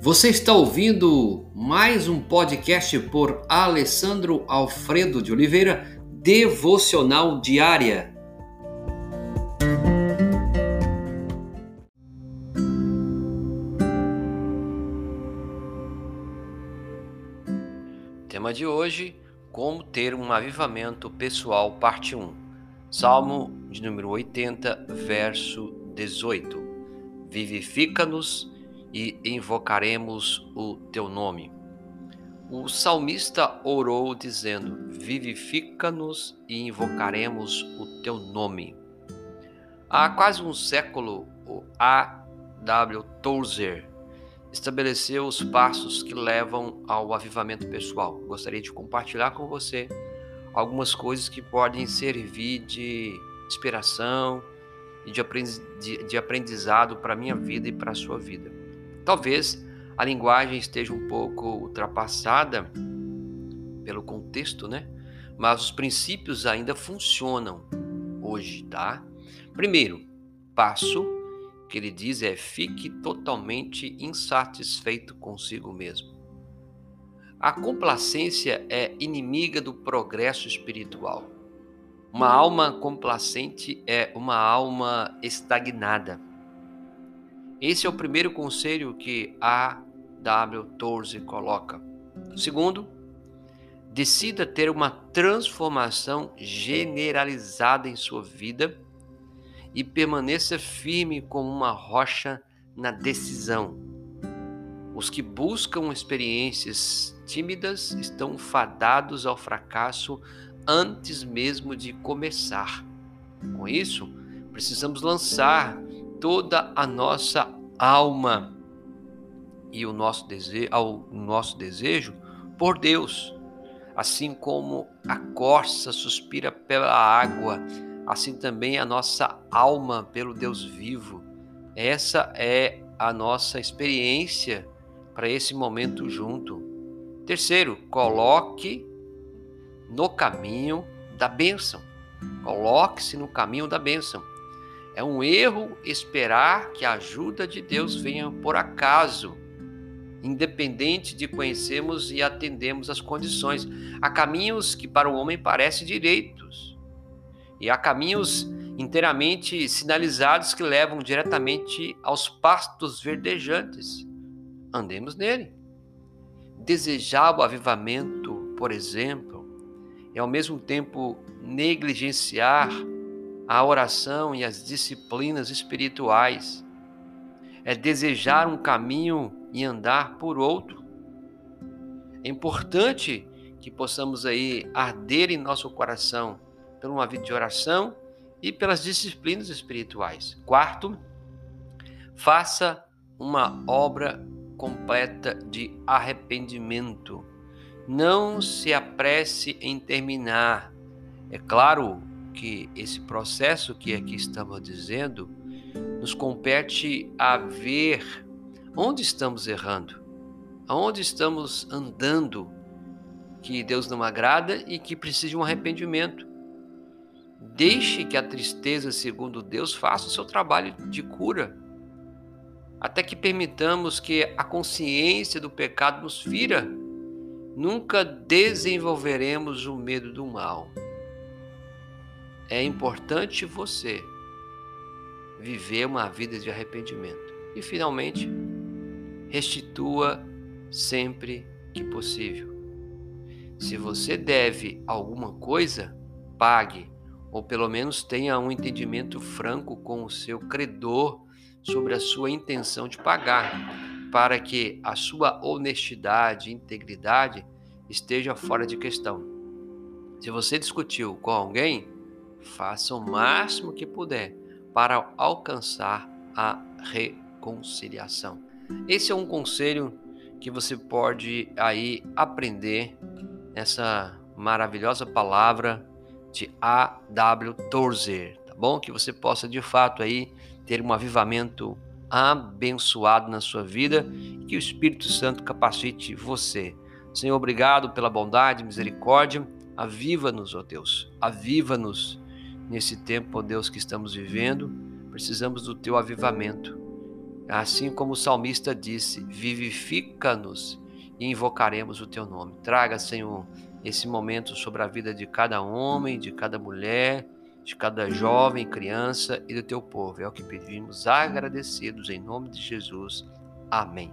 Você está ouvindo mais um podcast por Alessandro Alfredo de Oliveira, Devocional Diária. Tema de hoje: Como ter um avivamento pessoal, parte 1. Salmo de número 80, verso 18. Vivifica-nos e invocaremos o teu nome. O salmista orou dizendo: Vivifica-nos e invocaremos o teu nome. Há quase um século, o A. W. Tozer estabeleceu os passos que levam ao avivamento pessoal. Gostaria de compartilhar com você algumas coisas que podem servir de inspiração e de aprendizado para a minha vida e para a sua vida. Talvez a linguagem esteja um pouco ultrapassada pelo contexto, né? Mas os princípios ainda funcionam hoje, tá? Primeiro passo que ele diz é fique totalmente insatisfeito consigo mesmo. A complacência é inimiga do progresso espiritual. Uma alma complacente é uma alma estagnada. Esse é o primeiro conselho que A. W. Torze coloca. Segundo, decida ter uma transformação generalizada em sua vida e permaneça firme como uma rocha na decisão. Os que buscam experiências tímidas estão fadados ao fracasso antes mesmo de começar. Com isso, precisamos lançar toda a nossa alma e o nosso desejo, ao nosso desejo por Deus. Assim como a corça suspira pela água, assim também a nossa alma pelo Deus vivo. Essa é a nossa experiência para esse momento junto. Terceiro, coloque no caminho da bênção. Coloque-se no caminho da bênção. É um erro esperar que a ajuda de Deus venha por acaso, independente de conhecermos e atendemos as condições. Há caminhos que para o homem parecem direitos, e há caminhos inteiramente sinalizados que levam diretamente aos pastos verdejantes. Andemos nele. Desejar o avivamento, por exemplo, e ao mesmo tempo negligenciar a oração e as disciplinas espirituais. É desejar um caminho e andar por outro. É importante que possamos aí arder em nosso coração por uma vida de oração e pelas disciplinas espirituais. Quarto, faça uma obra completa de arrependimento. Não se apresse em terminar. É claro, que esse processo que aqui estamos dizendo nos compete a ver onde estamos errando, aonde estamos andando que Deus não agrada e que precisa de um arrependimento. Deixe que a tristeza, segundo Deus, faça o seu trabalho de cura, até que permitamos que a consciência do pecado nos fira. Nunca desenvolveremos o medo do mal é importante você viver uma vida de arrependimento. E finalmente, restitua sempre que possível. Se você deve alguma coisa, pague, ou pelo menos tenha um entendimento franco com o seu credor sobre a sua intenção de pagar, para que a sua honestidade e integridade esteja fora de questão. Se você discutiu com alguém, faça o máximo que puder para alcançar a reconciliação. Esse é um conselho que você pode aí aprender nessa maravilhosa palavra de A.W. Tozer, tá bom? Que você possa de fato aí ter um avivamento abençoado na sua vida e que o Espírito Santo capacite você. Senhor, obrigado pela bondade misericórdia. Aviva-nos, ó Deus. Aviva-nos nesse tempo, ó Deus, que estamos vivendo. Precisamos do teu avivamento. Assim como o salmista disse: vivifica-nos e invocaremos o teu nome. Traga, Senhor, esse momento sobre a vida de cada homem, de cada mulher, de cada jovem, criança e do teu povo. É o que pedimos agradecidos em nome de Jesus. Amém.